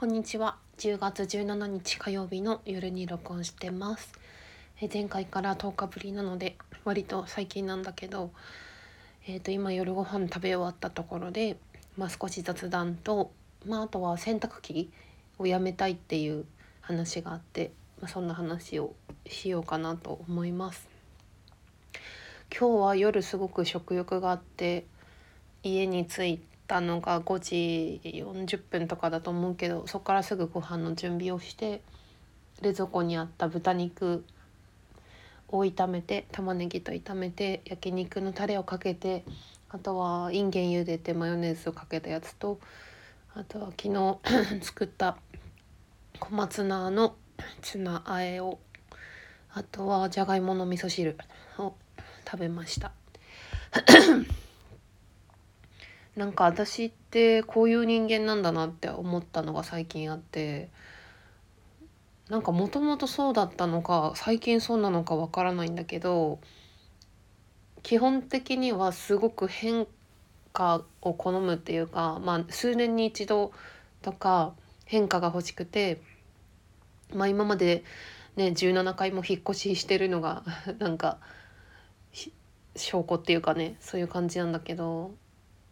こんにちは10月17日火曜日の夜に録音してますえ前回から10日ぶりなので割と最近なんだけどえー、と今夜ご飯食べ終わったところで、まあ、少し雑談と、まあ、あとは洗濯機をやめたいっていう話があって、まあ、そんな話をしようかなと思います。今日は夜すごく食欲があって家に着いたのが5時40分とかだと思うけどそこからすぐご飯の準備をして冷蔵庫にあった豚肉を炒めて玉ねぎと炒めて焼肉のタレをかけてあとはインゲン茹でてマヨネーズをかけたやつとあとは昨日作った小松菜のツナあえをあとはじゃがいもの味噌汁を食べました。なんか私ってこういう人間なんだなって思ったのが最近あってなんかもともとそうだったのか最近そうなのかわからないんだけど基本的にはすごく変化を好むっていうか、まあ、数年に一度とか変化が欲しくて、まあ、今まで、ね、17回も引っ越ししてるのがなんか証拠っていうかねそういう感じなんだけど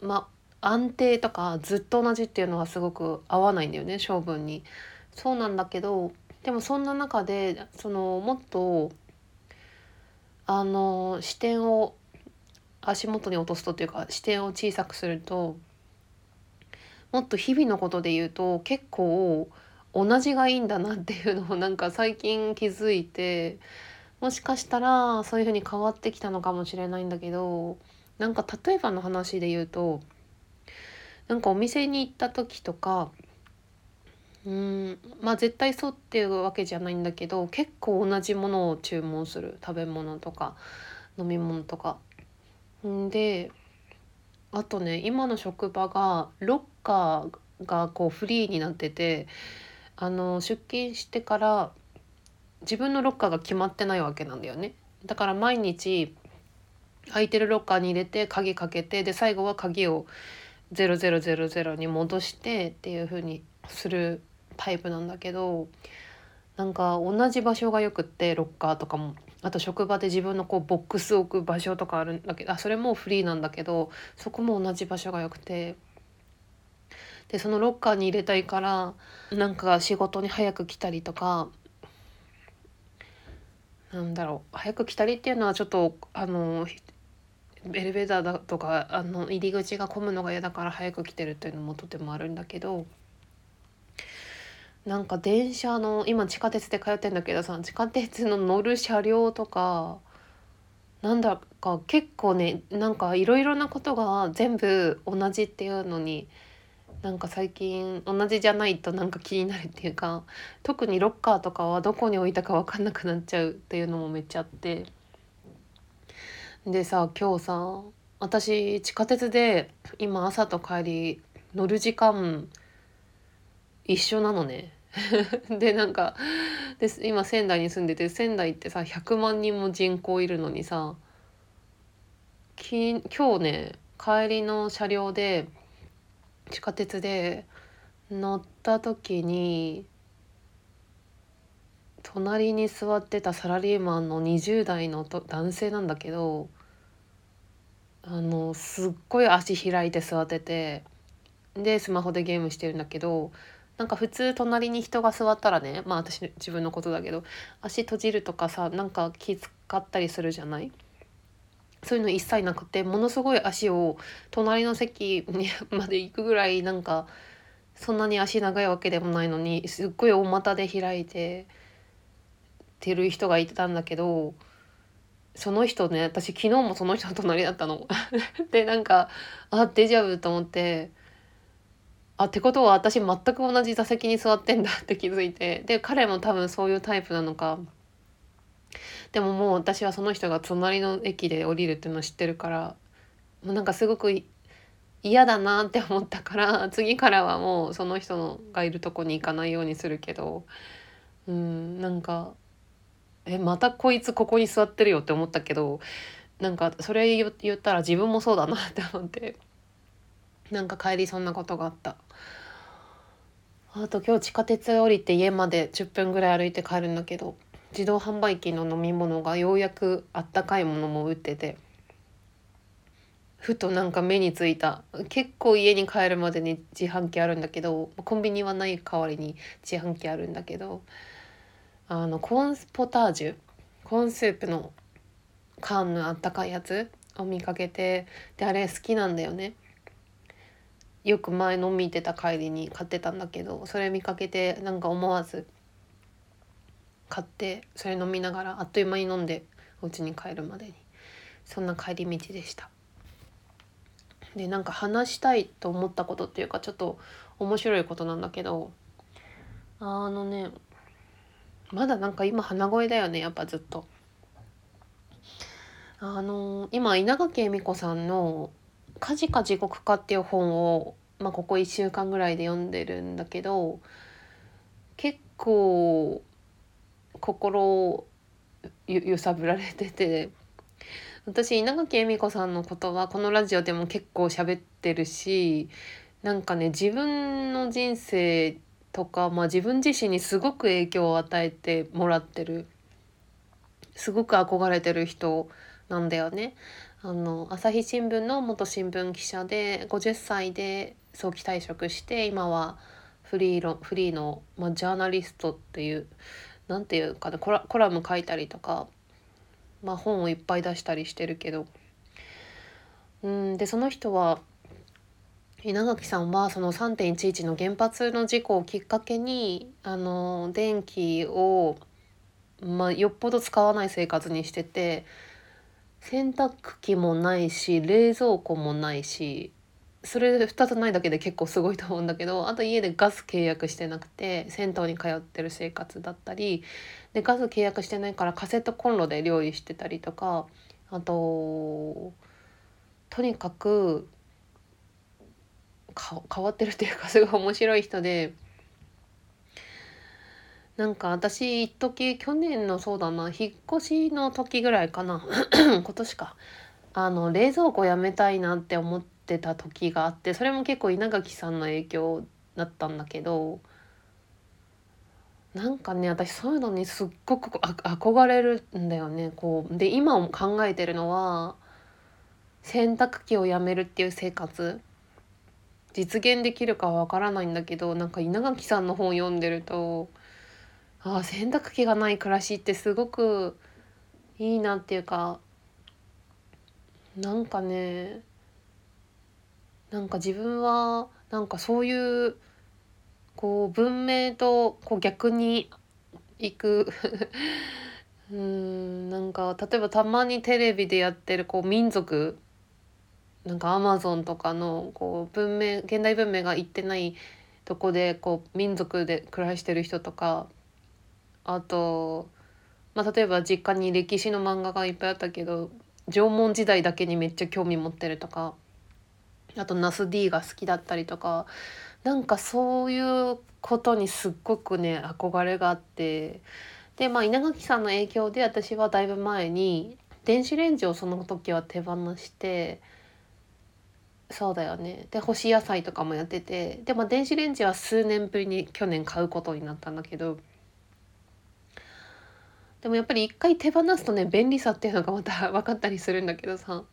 ま安定とかずっと同じっていうのはすごく合わないんだよね性分に。そうなんだけどでもそんな中でそのもっとあの視点を足元に落とすとっていうか視点を小さくするともっと日々のことで言うと結構同じがいいんだなっていうのをなんか最近気づいてもしかしたらそういう風に変わってきたのかもしれないんだけどなんか例えばの話で言うとなんかお店に行った時とかうんまあ絶対そうっていうわけじゃないんだけど結構同じものを注文する食べ物とか飲み物とか。んであとね今の職場がロッカーがこうフリーになっててあの出勤してから自分のロッカーが決まってないわけなんだよね。だから毎日空いてるロッカーに入れて鍵かけてで最後は鍵を0000に戻してっていう風にするタイプなんだけどなんか同じ場所がよくってロッカーとかも。あと職場で自分のこうボックス置く場所とかあるんだけどあそれもフリーなんだけどそこも同じ場所がよくて。でそのロッカーに入れたいからなんか仕事に早く来たりとかなんだろう。早く来たりっていうのはちょっとあのエレベーターだとかあの入り口が混むのが嫌だから早く来てるっていうのもとてもあるんだけどなんか電車の今地下鉄で通ってんだけどさ地下鉄の乗る車両とかなんだか結構ねなんかいろいろなことが全部同じっていうのになんか最近同じじゃないとなんか気になるっていうか特にロッカーとかはどこに置いたか分かんなくなっちゃうっていうのもめっちゃあって。でさ今日さ私地下鉄で今朝と帰り乗る時間一緒なのね。でなんかで今仙台に住んでて仙台ってさ100万人も人口いるのにさき今日ね帰りの車両で地下鉄で乗った時に隣に座ってたサラリーマンの20代のと男性なんだけどあのすっごい足開いて座っててでスマホでゲームしてるんだけどなんか普通隣に人が座ったらねまあ私自分のことだけど足閉じるとかさなんか気遣ったりするじゃない？そういうの一切なくてものすごい足を隣の席にまで行くぐらいなんかそんなに足長いわけでもないのにすっごい大股で開いててる人がいてたんだけどその人ね私昨日もその人の隣だったの。でなんかあデジャブと思って。あってことは私全く同じ座席に座ってんだって 気づいてで彼も多分そういうタイプなのかでももう私はその人が隣の駅で降りるっていうのを知ってるからもうなんかすごく嫌だなって思ったから次からはもうその人がいるとこに行かないようにするけどうんなんかえまたこいつここに座ってるよって思ったけどなんかそれ言ったら自分もそうだなって思ってなんか帰りそんなことがあった。あと今日地下鉄降りて家まで10分ぐらい歩いて帰るんだけど自動販売機の飲み物がようやくあったかいものも売っててふとなんか目についた結構家に帰るまでに自販機あるんだけどコンビニはない代わりに自販機あるんだけどあのコーンポタージュコーンスープの缶のあったかいやつを見かけてであれ好きなんだよね。よく前飲みてた帰りに買ってたんだけどそれ見かけてなんか思わず買ってそれ飲みながらあっという間に飲んでお家に帰るまでにそんな帰り道でした。でなんか話したいと思ったことっていうかちょっと面白いことなんだけどあのねまだなんか今鼻声だよねやっぱずっと。あの今稲垣恵美子さんの「家事か地獄か」っていう本を、まあ、ここ1週間ぐらいで読んでるんだけど結構心を揺さぶられてて私稲垣恵美子さんのことはこのラジオでも結構喋ってるしなんかね自分の人生とか、まあ、自分自身にすごく影響を与えてもらってるすごく憧れてる人なんだよね。あの朝日新聞の元新聞記者で50歳で早期退職して今はフリーロフリーの、まあ、ジャーナリストっていう何て言うかなコラコラム書いたりとか、まあ、本をいっぱい出したりしてるけどうんでその人は稲垣さんはその3.11の原発の事故をきっかけにあの電気を、まあ、よっぽど使わない生活にしてて洗濯機もないし冷蔵庫もないしそれ2つないだけで結構すごいと思うんだけどあと家でガス契約してなくて銭湯に通ってる生活だったりでガス契約してないからカセットコンロで料理してたりとかあととにかく変わってるっていうかすごい面白い人でなんか私一時去年のそうだな引っ越しの時ぐらいかな 今年かあの冷蔵庫やめたいなって思ってた時があってそれも結構稲垣さんの影響だったんだけどなんかね私そういうのにすっごく憧れるんだよね。こうで今考えてるのは洗濯機をやめるっていう生活実現できるかはわからないんだけどなんか稲垣さんの本読んでるとあ洗濯機がない暮らしってすごくいいなっていうかなんかねなんか自分はなんかそういうこう文明とこう逆に行く。うんなんか例えばたまにテレビでやってるこう民族なんかアマゾンとかのこう文明現代文明が行ってないとこでこう民族で暮らしてる人とかあと、まあ、例えば実家に歴史の漫画がいっぱいあったけど縄文時代だけにめっちゃ興味持ってるとかあとナス D が好きだったりとかなんかそういうことにすっごくね憧れがあってでまあ稲垣さんの影響で私はだいぶ前に電子レンジをその時は手放してそうだよね。で干し野菜とかもやってて。でも電子レンジは数年ぶりに去年買うことになったんだけど。でもやっぱり一回手放すとね便利さっていうのがまた分かったりするんだけどさ。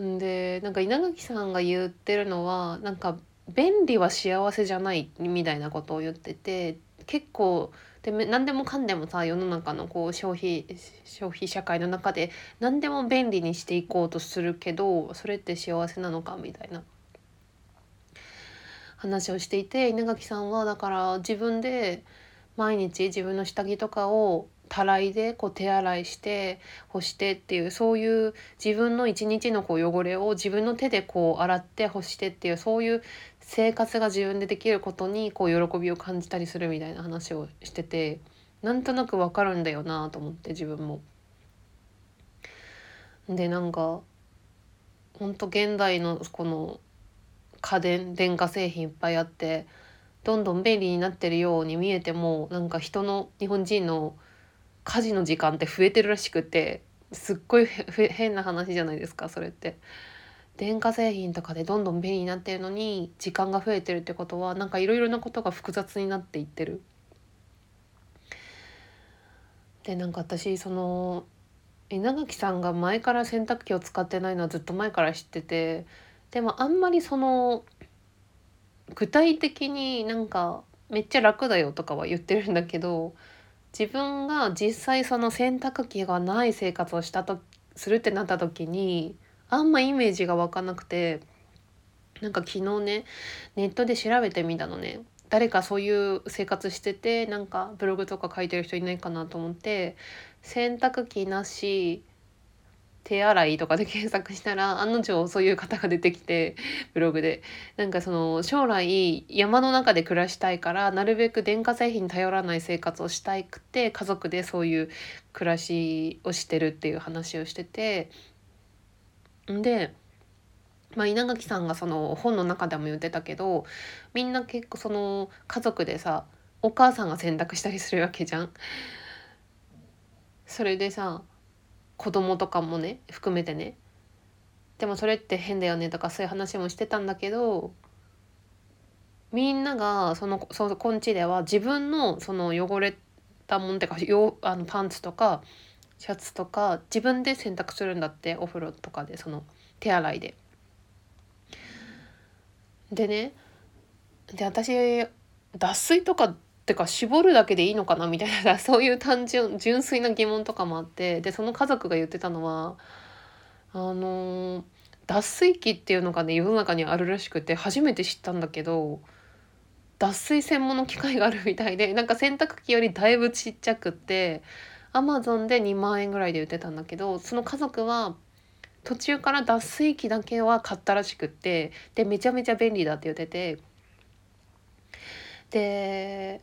んでなんか稲垣さんが言ってるのはなんか便利は幸せじゃないみたいなことを言ってて結構で何でもかんでもさ世の中のこう消費消費社会の中で何でも便利にしていこうとするけどそれって幸せなのかみたいな。話をしていて稲垣さんはだから自分で毎日自分の下着とかをたらいでこう手洗いして干してっていうそういう自分の一日のこう汚れを自分の手でこう洗って干してっていうそういう生活が自分でできることにこう喜びを感じたりするみたいな話をしててなんとなくわかるんだよなと思って自分も。でなんかほんと現代のこの家電電化製品いっぱいあってどんどん便利になってるように見えてもなんか人の日本人の家事の時間って増えてるらしくてすっごい 変な話じゃないですかそれって。電化製品とかでどんどん便利になってるのに時間が増えてるってことはなんかいろいろなことが複雑になっていってる。でなんか私その稲垣さんが前から洗濯機を使ってないのはずっと前から知っててでもあんまりその具体的になんかめっちゃ楽だよとかは言ってるんだけど自分が実際その洗濯機がない生活をしたとするってなった時にあんまイメージが湧かなくてなんか昨日ねネットで調べてみたのね。誰かそういう生活しててなんかブログとか書いてる人いないかなと思って洗濯機なし手洗いとかで検索したら案の定そういう方が出てきてブログで。なんかその将来山の中で暮らしたいからなるべく電化製品に頼らない生活をしたいくて家族でそういう暮らしをしてるっていう話をしててで、まあ、稲垣さんがその本の中でも言ってたけどみんな結構その家族でさお母さんが洗濯したりするわけじゃん。それでさ子供とかもね含めてねでもそれって変だよねとかそういう話もしてたんだけどみんながそのそこんちでは自分のその汚れたもんってかよあのパンツとかシャツとか自分で洗濯するんだってお風呂とかでその手洗いで。でねで私脱水とかってか絞るだけでいいのかなみたいな そういう単純純粋な疑問とかもあってでその家族が言ってたのはあのー、脱水機っていうのがね世の中にあるらしくて初めて知ったんだけど脱水専門の機械があるみたいでなんか洗濯機よりだいぶちっちゃくってアマゾンで2万円ぐらいで売ってたんだけどその家族は途中から脱水機だけは買ったらしくってでめちゃめちゃ便利だって言っててで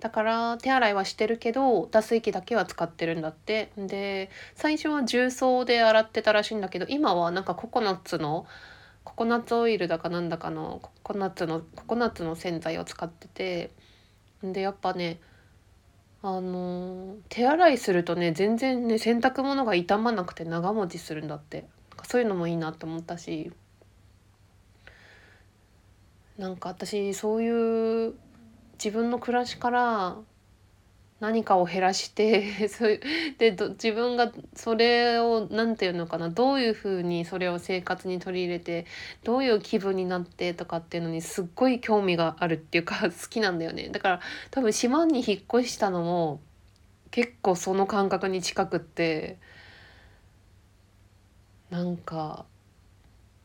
だから手洗いはしてるけど脱水機だけは使ってるんだって。で最初は重曹で洗ってたらしいんだけど今はなんかココナッツのココナッツオイルだかなんだかのココナッツのココナッツの洗剤を使っててでやっぱねあの手洗いするとね全然ね洗濯物が傷まなくて長持ちするんだって。そういうのもいいなって思ったし。なんか私そういう自分の暮らしから何かを減らして そういうで自分がそれを何て言うのかなどういうふうにそれを生活に取り入れてどういう気分になってとかっていうのにすっごい興味があるっていうか 好きなんだよね。だから多分島に引っ越したのも結構その感覚に近くってなんか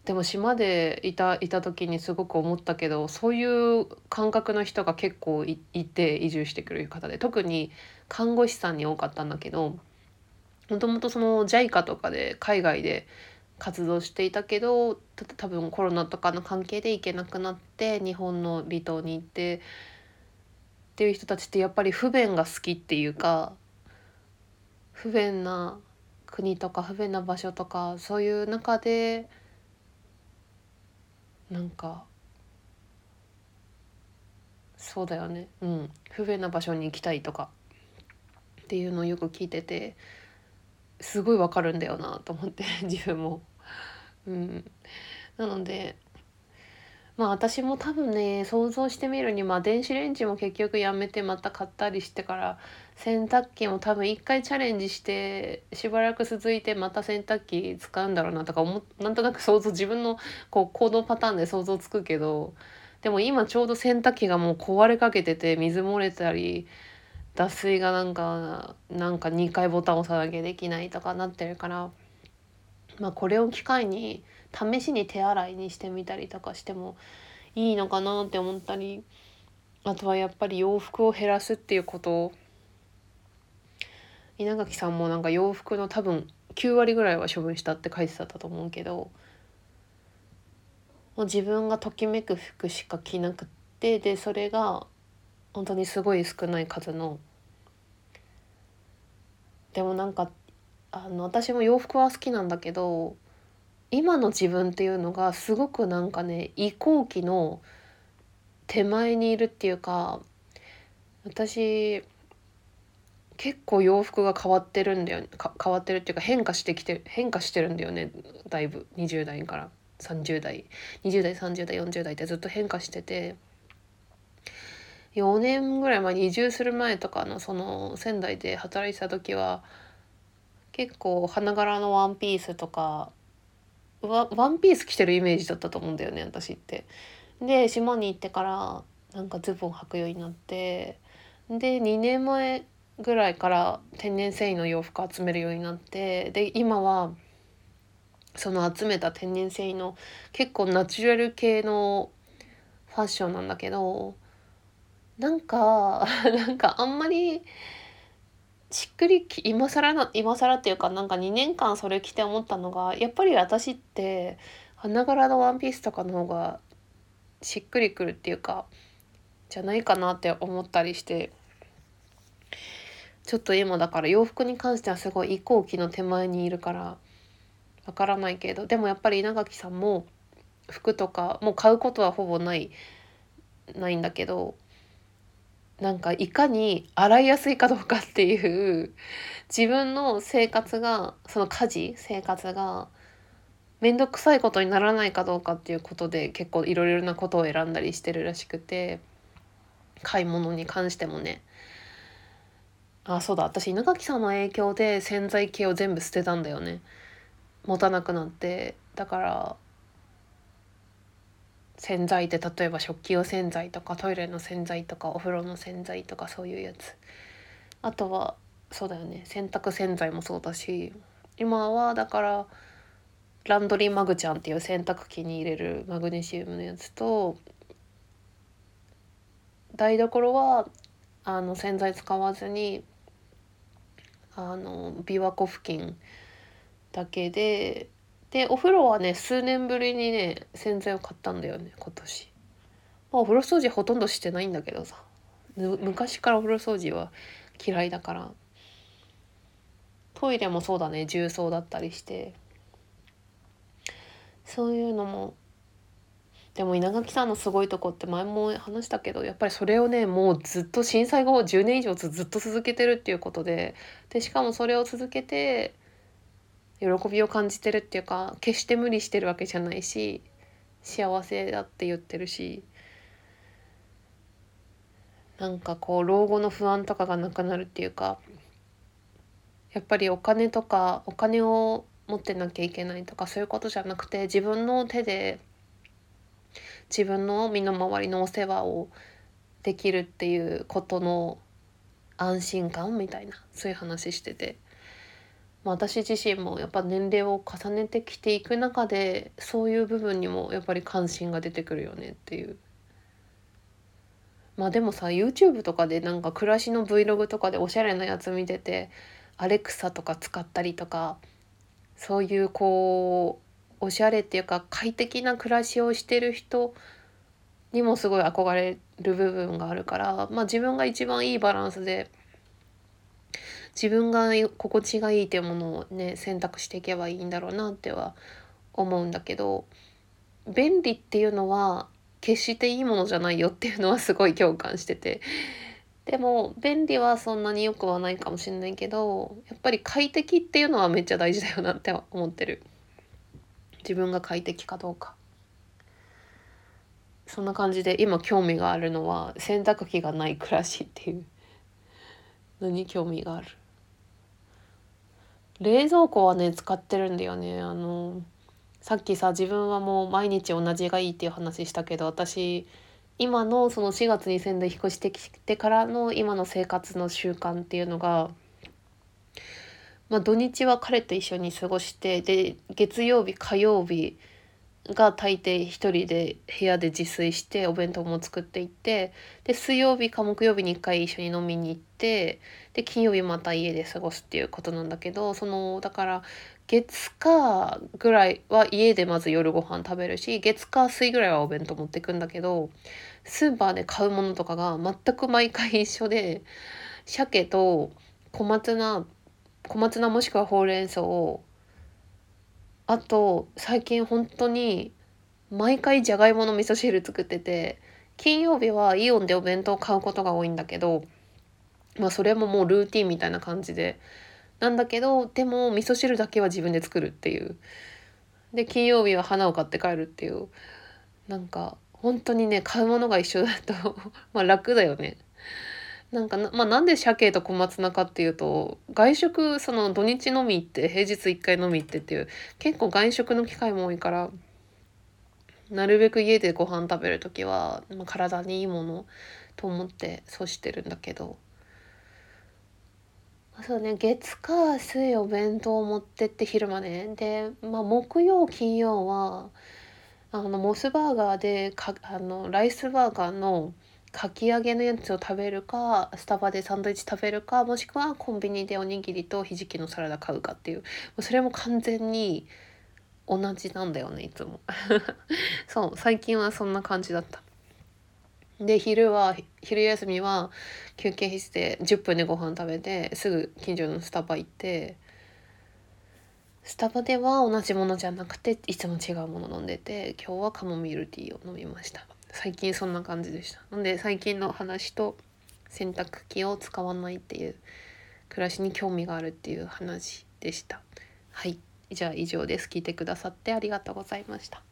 でも島でいたいた時にすごく思ったけどそういう感覚の人が結構いて移住してくる方で特に看護師さんに多かったんだけどもともとその JICA とかで海外で活動していたけど多分コロナとかの関係で行けなくなって日本の離島に行ってっていう人たちってやっぱり不便が好きっていうか不便な国とか不便な場所とかそういう中で。なんかそうだよね。うん。不便な場所に行きたいとか。っていうのをよく聞いててすごいわかるんだよなと思って 自分も。うん、なのでまあ私も多分ね想像してみるにまあ電子レンジも結局やめてまた買ったりしてから洗濯機も多分一回チャレンジしてしばらく続いてまた洗濯機使うんだろうなとか思なんとなく想像自分のこう行動パターンで想像つくけどでも今ちょうど洗濯機がもう壊れかけてて水漏れたり脱水がなんかなんか2回ボタン押さなきゃできないとかなってるからまあこれを機会に試しに手洗いにしてみたりとかしてもいいのかなって思ったりあとはやっぱり洋服を減らすっていうこと。稲垣さんもなんか洋服の多分9割ぐらいは処分したって書いてたと思うけどもう自分がときめく服しか着なくってでそれが本当にすごい少ない数の。でもなんかあの私も洋服は好きなんだけど今の自分っていうのがすごくなんかね移行期の手前にいるっていうか私結構洋服が変わってるんだよ変わってるっていうか変化してきて変化してるんだよね。だいぶ。20代から。30代。20代30代40代ってずっと変化してて。4年ぐらい前に移住する前とかのその仙台で働いてた時は結構花柄のワンピースとかワンピース着てるイメージだったと思うんだよね私って。で島に行ってからなんかズボン履くようになってで2年前ぐらいから天然繊維の洋服集めるようになってで今はその集めた天然繊維の結構ナチュラル系のファッションなんだけどなんか なんかあんまりしっくりき今更な今更っていうかなんか2年間それ着て思ったのがやっぱり私って花柄のワンピースとかの方がしっくりくるっていうかじゃないかなって思ったりしてちょっと今だから洋服に関してはすごい移行期の手前にいるからわからないけどでもやっぱり稲垣さんも服とかもう買うことはほぼないないんだけどなんかいかに洗いやすいかどうかっていう自分の生活がその家事生活が面倒くさいことにならないかどうかっていうことで結構いろいろなことを選んだりしてるらしくて買い物に関してもね。あそうだ私稲垣さんの影響で洗剤系を全部捨てたんだよね。持たなくなって。だから洗剤って例えば食器用洗剤とかトイレの洗剤とかお風呂の洗剤とかそういうやつ。あとはそうだよね。洗濯洗剤もそうだし今はだからランドリーマグちゃんっていう洗濯機に入れるマグネシウムのやつと台所はあの洗剤使わずにあの琵琶湖付近だけででお風呂はね数年ぶりにね洗剤を買ったんだよね今年。まあ、お風呂掃除ほとんどしてないんだけどさ。昔からお風呂掃除は嫌いだから。トイレもそうだね重曹だったりして。そういうのも。でも稲垣さんのすごいとこって前も話したけどやっぱりそれをねもうずっと震災後10年以上ずっと続けてるっていうことで。でしかもそれを続けて喜びを感じてるっていうか決して無理してるわけじゃないし幸せだって言ってるしなんかこう老後の不安とかがなくなるっていうかやっぱりお金とかお金を持ってなきゃいけないとかそういうことじゃなくて自分の手で自分の身の回りのお世話をできるっていうことの安心感みたいなそういう話してて、まあ、私自身もやっぱ年齢を重ねてきていく中でそういう部分にもやっぱり関心が出てくるよねっていう。まあでもさ YouTube とかでなんか暮らしの Vlog とかでおしゃれなやつ見ててアレクサとか使ったりとかそういうこうおしゃれっていうか快適な暮らしをしてる人にもすごい憧れる部分があるから、まあ、自分が一番いいバランスで自分が心地がいいっていうものをね選択していけばいいんだろうなっては思うんだけど便利っていうのは決していいものじゃないよっていうのはすごい共感してて。でも便利はそんなに良くはないかもしれないけどやっぱり快適っていうのはめっちゃ大事だよなって思ってる。自分が快適かどうか。そんな感じで今興味があるのは洗濯機がない暮らしっていうのに興味がある。冷蔵庫はね使ってるんだよね。あのさっきさ自分はもう毎日同じがいいっていう話したけど私今のその4月に仙台引っ越してきてからの今の生活の習慣っていうのが、まあ、土日は彼と一緒に過ごしてで月曜日火曜日が大抵一人で部屋で自炊してお弁当も作っていってで水曜日か木曜日に1回一緒に飲みに行ってで金曜日また家で過ごすっていうことなんだけどそのだから月火ぐらいは家でまず夜ご飯食べるし月火水ぐらいはお弁当持ってくんだけどスーパーで買うものとかが全く毎回一緒で鮭と小松菜小松菜もしくはほうれん草をあと最近本当に毎回じゃがいもの味噌汁作ってて金曜日はイオンでお弁当買うことが多いんだけどまあそれももうルーティンみたいな感じで。なんだけどでも味噌汁だけは自分で作るっていう。で金曜日は花を買って帰るっていう。なんか本当にね買うものが一緒だと まあ楽だよね。なんかな,、まあ、なんで鮭と小松菜かっていうと外食その土日のみ行って平日1回のみ行ってっていう結構外食の機会も多いからなるべく家でご飯食べる時は、まあ、体にいいものと思ってそうしてるんだけど。そうね。月火水お弁当を持ってって昼間ねで、まあ、木曜金曜はあのモスバーガーでかあのライスバーガーのかき揚げのやつを食べるかスタバでサンドイッチ食べるかもしくはコンビニでおにぎりとひじきのサラダ買うかっていうそれも完全に同じなんだよねいつも。そう最近はそんな感じだった。で昼は昼休みは休憩室で10分でご飯食べてすぐ近所のスタバ行ってスタバでは同じものじゃなくていつも違うもの飲んでて今日はカモミールティーを飲みました。最近そんな感じでした。なんで最近の話と洗濯機を使わないっていう暮らしに興味があるっていう話でした。はい。じゃあ以上です。聞いてくださってありがとうございました。